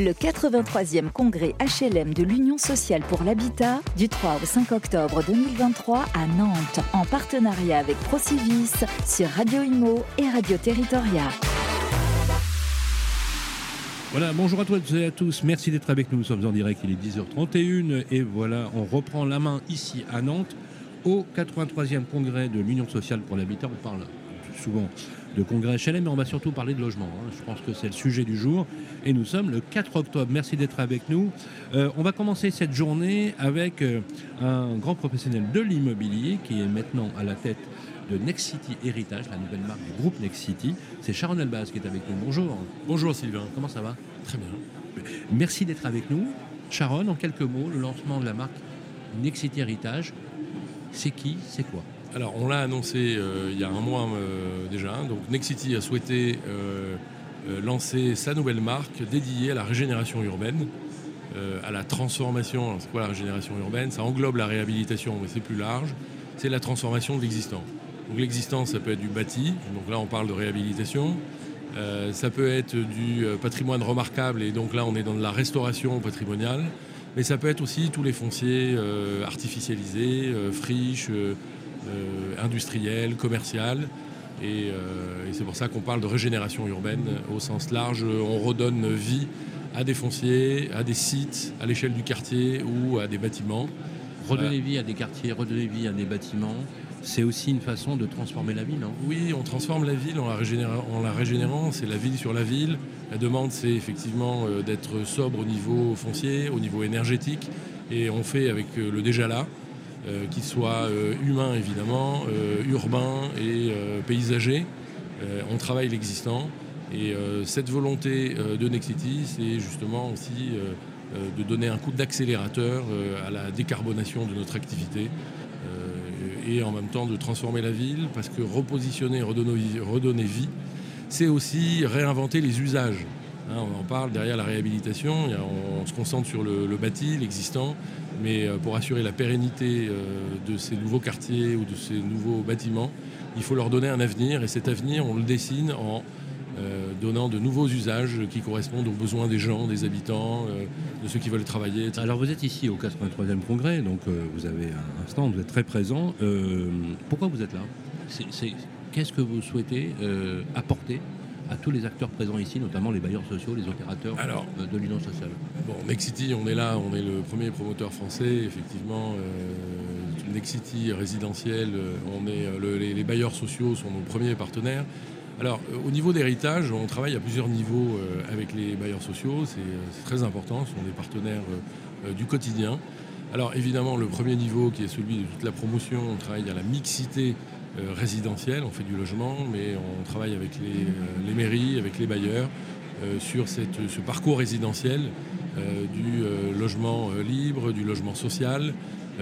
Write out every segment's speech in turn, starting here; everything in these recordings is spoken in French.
Le 83e congrès HLM de l'Union sociale pour l'habitat du 3 au 5 octobre 2023 à Nantes en partenariat avec Procivis sur Radio Imo et Radio Territoria. Voilà, bonjour à toutes et à tous, merci d'être avec nous, nous sommes en direct, il est 10h31 et voilà, on reprend la main ici à Nantes au 83e congrès de l'Union sociale pour l'habitat, on parle souvent de congrès HLM, mais on va surtout parler de logement. hein. Je pense que c'est le sujet du jour. Et nous sommes le 4 octobre. Merci d'être avec nous. Euh, on va commencer cette journée avec euh, un grand professionnel de l'immobilier qui est maintenant à la tête de Next City Héritage, la nouvelle marque du groupe Next City. C'est Sharon Elbaz qui est avec nous. Bonjour. Bonjour Sylvain. Comment ça va? Très bien. Merci d'être avec nous. Sharon, en quelques mots, le lancement de la marque Next City Héritage, c'est qui? C'est quoi? Alors, on l'a annoncé euh, il y a un mois euh, déjà. Donc, Nexity a souhaité euh, lancer sa nouvelle marque dédiée à la régénération urbaine, à la transformation. C'est quoi la régénération urbaine? Ça englobe la réhabilitation, mais c'est plus large. C'est la transformation de l'existant. Donc, l'existant, ça peut être du bâti. Donc là, on parle de réhabilitation. Ça peut être du patrimoine remarquable, et donc là, on est dans de la restauration patrimoniale. Mais ça peut être aussi tous les fonciers artificialisés, friches, euh, industriels, commerciales. Et, euh, et c'est pour ça qu'on parle de régénération urbaine au sens large. On redonne vie à des fonciers, à des sites, à l'échelle du quartier ou à des bâtiments. Redonner vie à des quartiers, redonner vie à des bâtiments, c'est aussi une façon de transformer la ville. hein. Oui, on transforme la ville en la, régénéra- en la régénérant, c'est la ville sur la ville. La demande, c'est effectivement euh, d'être sobre au niveau foncier, au niveau énergétique, et on fait avec le déjà là, euh, qu'il soit euh, humain évidemment, euh, urbain et paysager. On travaille l'existant, et cette volonté de Nexity, c'est justement aussi de donner un coup d'accélérateur à la décarbonation de notre activité et en même temps de transformer la ville parce que repositionner, redonner vie c'est aussi réinventer les usages. Hein, on en parle. Derrière la réhabilitation, on, on se concentre sur le, le bâti, l'existant, mais euh, pour assurer la pérennité euh, de ces nouveaux quartiers ou de ces nouveaux bâtiments, il faut leur donner un avenir. Et cet avenir, on le dessine en euh, donnant de nouveaux usages qui correspondent aux besoins des gens, des habitants, euh, de ceux qui veulent travailler, etc. Alors vous êtes ici au 83e congrès, donc euh, vous avez un stand, vous êtes très présent. Euh, pourquoi vous êtes là? Qu'est-ce que vous souhaitez euh, apporter? À tous les acteurs présents ici, notamment les bailleurs sociaux, les opérateurs Alors, euh, de l'Union sociale Bon, Nexity, on est là, on est le premier promoteur français, effectivement. Euh, Nexity résidentiel, euh, on est, euh, le- les, les bailleurs sociaux sont nos premiers partenaires. Alors, euh, au niveau d'héritage, on travaille à plusieurs niveaux euh, avec les bailleurs sociaux, c'est euh, très important, ce sont des partenaires euh, euh, du quotidien. Alors, évidemment, le premier niveau, qui est celui de toute la promotion, on travaille à la mixité euh, résidentielle, on fait du logement, mais on travaille avec les, euh, mairies, avec les bailleurs, euh, sur ce parcours résidentiel du logement libre, du logement social,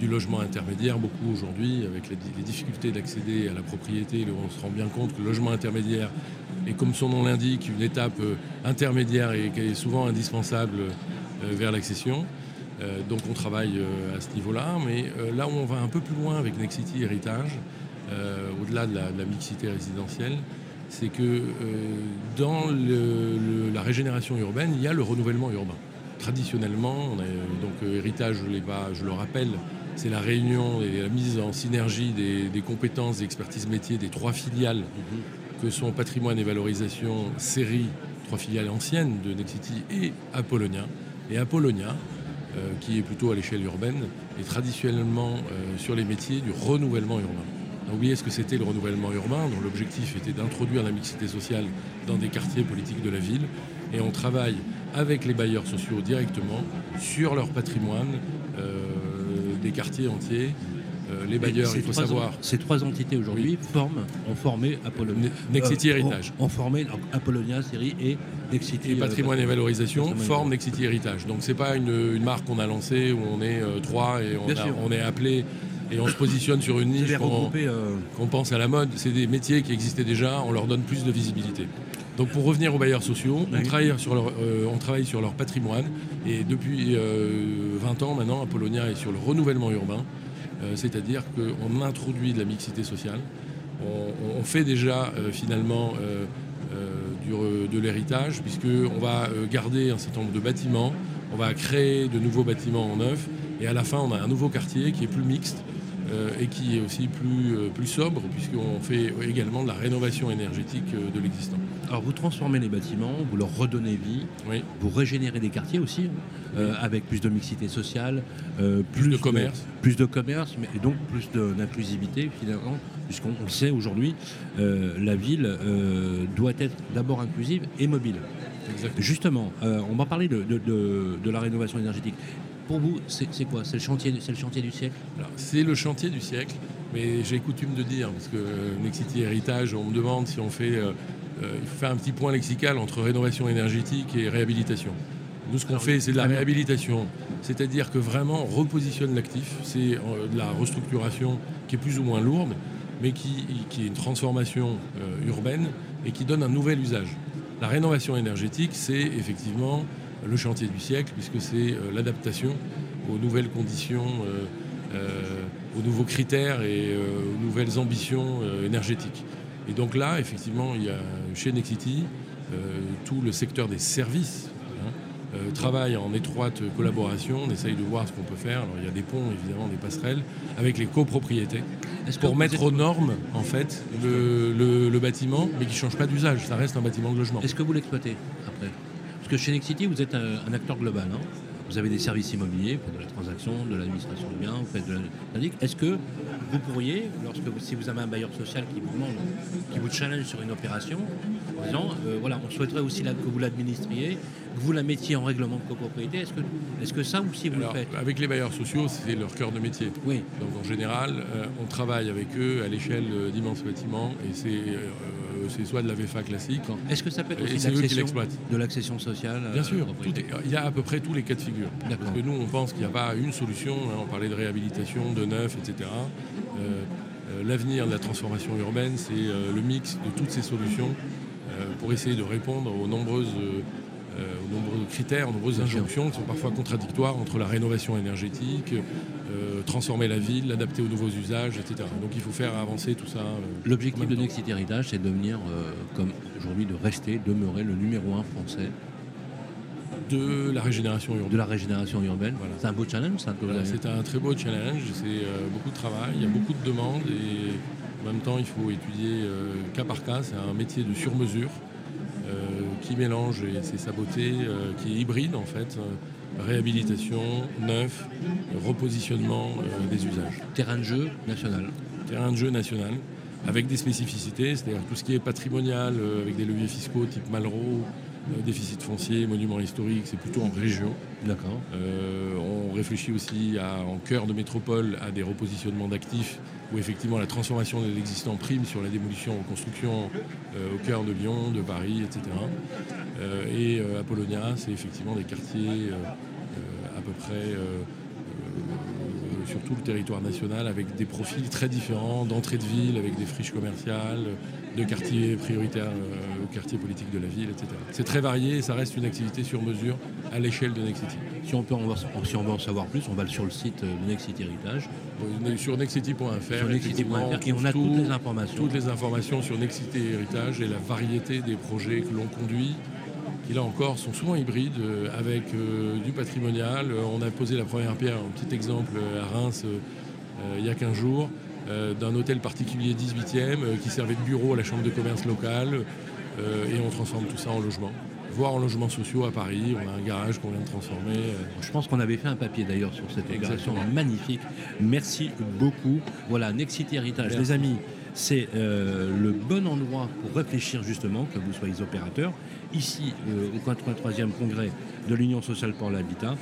du logement intermédiaire, beaucoup aujourd'hui, avec les, difficultés d'accéder à la propriété, on se rend bien compte que le logement intermédiaire est, comme son nom l'indique, une étape intermédiaire et qui est souvent indispensable vers l'accession. Donc on travaille à ce niveau-là, mais là où on va un peu plus loin avec Nexity Héritage, euh, au-delà de la, de la mixité résidentielle, c'est que euh, dans le- le- la régénération urbaine, il y a le renouvellement urbain. Traditionnellement, on a, donc euh, héritage, je, l'ai pas- je le rappelle, c'est la réunion et la mise en synergie des, des compétences, des expertises métiers des trois filiales que sont patrimoine et valorisation, série, trois filiales anciennes de Nexity et Apollonia. Et Apollonia, euh, qui est plutôt à l'échelle urbaine, est traditionnellement euh, sur les métiers du renouvellement urbain. On a oublié ce que c'était le renouvellement urbain, dont l'objectif était d'introduire la mixité sociale dans des quartiers politiques de la ville. Et on travaille avec les bailleurs sociaux directement sur leur patrimoine, euh, des quartiers entiers. Euh, les bailleurs, il faut savoir, en- Ces trois entités aujourd'hui forment, ont formé Apollonia. Ne- Nexity Euh, Héritage. Ont, ont formé Apollonia, série et Nexity. Et euh, patrimoine et valorisation patrimoine et forme Nexity Héritage. Donc c'est pas une, une marque qu'on a lancée où on est euh, trois et on, a- on est appelé et on se positionne sur une niche qu'on euh, qu'on pense à la mode. C'est des métiers qui existaient déjà, on leur donne plus de visibilité. Donc pour revenir aux bailleurs sociaux, on, Oui. travaille sur leur, euh, on travaille sur leur patrimoine et depuis euh, 20 ans maintenant, Apollonia est sur le renouvellement urbain, Euh, c'est-à-dire qu'on introduit de la mixité sociale. On, on fait déjà euh, finalement euh, de l'héritage, puisqu'on va garder un certain nombre de bâtiments, on va créer de nouveaux bâtiments en neuf, et à la fin, on a un nouveau quartier qui est plus mixte, euh, et qui est aussi plus, euh, plus sobre, puisqu'on fait également de la rénovation énergétique euh, de l'existant. Alors vous transformez les bâtiments, vous leur redonnez vie, vous régénérez des quartiers aussi, avec plus de mixité sociale, plus, de commerce. plus de commerce, mais, et donc plus d'inclusivité finalement, puisqu'on sait aujourd'hui, la ville doit être d'abord inclusive et mobile. Justement, on va parler de, de, la rénovation énergétique. Pour vous, c'est quoi? C'est le, chantier, le chantier du siècle? C'est le chantier du siècle, mais j'ai coutume de dire, parce que euh, Nexity Héritage, on me demande si on fait. Euh, euh, il faut faire un petit point lexical entre rénovation énergétique et réhabilitation. Nous, ce qu'on fait, c'est de la réhabilitation, c'est-à-dire que vraiment on repositionne l'actif. C'est de la restructuration qui est plus ou moins lourde, mais qui, qui est une transformation urbaine et qui donne un nouvel usage. La rénovation énergétique, c'est effectivement le chantier du siècle, puisque c'est euh, l'adaptation aux nouvelles conditions, euh, euh, aux nouveaux critères et aux nouvelles ambitions énergétiques. Et donc là, effectivement, il y a chez Nexity tout le secteur des services hein, travaille en étroite collaboration. On essaye de voir ce qu'on peut faire. Alors, il y a des ponts, évidemment, des passerelles, avec les copropriétés, pour mettre aux normes, en fait, le, bâtiment, mais qui ne change pas d'usage. Ça reste un bâtiment de logement. Est-ce que vous l'exploitez après? Parce que chez Nexity, vous êtes un, acteur global. Hein. vous avez des services immobiliers, vous faites de la transaction, de l'administration de biens, vous faites de la... Est-ce que vous pourriez, lorsque si vous avez un bailleur social qui vous demande, qui vous challenge sur une opération, en disant, euh, voilà, on souhaiterait aussi que vous l'administriez, vous la mettiez en règlement de copropriété, est-ce que, est que ça aussi vous le faites Avec les bailleurs sociaux, c'est leur cœur de métier. Oui. Donc en général, euh, on travaille avec eux à l'échelle d'immenses bâtiments et c'est euh, soit de la VFA classique. Est-ce que ça peut être aussi de l'accession sociale Bien sûr, il y a à peu près tous les cas de figure. Parce que nous, on pense qu'il n'y a pas une solution. Hein, on parlait de réhabilitation, de neuf, etc. Euh, euh, l'avenir de la transformation urbaine, c'est euh, le mix de toutes ces solutions pour essayer de répondre aux nombreuses aux nombreux critères, aux nombreuses injonctions qui sont parfois contradictoires entre la rénovation énergétique, transformer la ville, l'adapter aux nouveaux usages, etc. Donc il faut faire avancer tout ça. L'objectif de Nexity Heritage, c'est de devenir, comme aujourd'hui, de rester, demeurer le numéro un français de la régénération urbaine. De la régénération urbaine. C'est un beau challenge, ça C'est un très beau challenge, c'est euh, beaucoup de travail, il y a beaucoup de demandes et en même temps il faut étudier euh, cas par cas. C'est un métier de sur-mesure euh, qui mélange, et c'est sa beauté, qui est hybride en fait. réhabilitation, neuf, repositionnement des usages. Terrain de jeu national. Terrain de jeu national avec des spécificités, c'est-à-dire tout ce qui est patrimonial, avec des leviers fiscaux type Malraux, euh, déficit foncier, monument historique, c'est plutôt en région. D'accord. Euh, on réfléchit aussi en cœur de métropole à des repositionnements d'actifs où effectivement la transformation de l'existant prime sur la démolition en construction euh, au cœur de Lyon, de Paris, etc. et Apollonia, c'est effectivement des quartiers à peu près sur tout le territoire national avec des profils très différents d'entrée de ville, avec des friches commerciales, de quartiers prioritaires euh, au quartier politique de la ville, etc. C'est très varié et ça reste une activité sur mesure à l'échelle de Nexity. Si on, peut en, si on veut en savoir plus, on va sur le site de Nexity Héritage. Sur nexity.fr. Sur nexity.fr et on a toutes les informations. Toutes les informations sur Nexity Héritage et la variété des projets que l'on conduit qui là encore sont souvent hybrides euh, avec euh, du patrimonial. On a posé la première pierre, un petit exemple à Reims il y a 15 jours. Euh, d'un hôtel particulier 18e euh, qui servait de bureau à la chambre de commerce locale euh, et on transforme tout ça en logement voire en logements sociaux à Paris. On a un garage qu'on vient de transformer. Je pense qu'on avait fait un papier d'ailleurs sur cette opération magnifique. Merci beaucoup. Voilà, Nexity Héritage. Les amis, c'est le bon endroit pour réfléchir justement, que vous soyez opérateur. Ici, au 83e congrès de l'Union sociale pour l'habitat,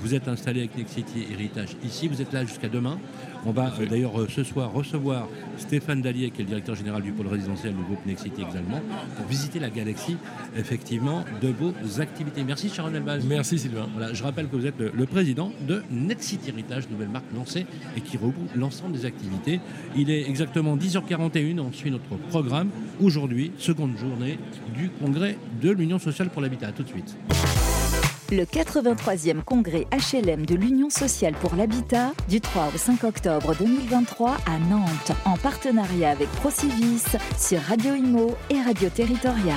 vous êtes installé avec Nexity Héritage ici. Vous êtes là jusqu'à demain. On va euh, d'ailleurs euh, ce soir recevoir Stéphane Dallier, qui est le directeur général du pôle résidentiel du groupe Nexity également, pour visiter la galaxie, effectivement, de vos activités. Merci Sharon Elbaz. Merci Sylvain. Voilà, je rappelle que vous êtes le, président de Nexity Héritage, nouvelle marque lancée et qui regroupe l'ensemble des activités. Il est exactement 10h41, on suit notre programme. Aujourd'hui, seconde journée du congrès de l'Union sociale pour l'habitat. tout de suite. le 83e congrès HLM de l'Union sociale pour l'habitat du 3 au 5 octobre 2023 à Nantes, en partenariat avec Procivis sur Radio Imo et Radio Territoria.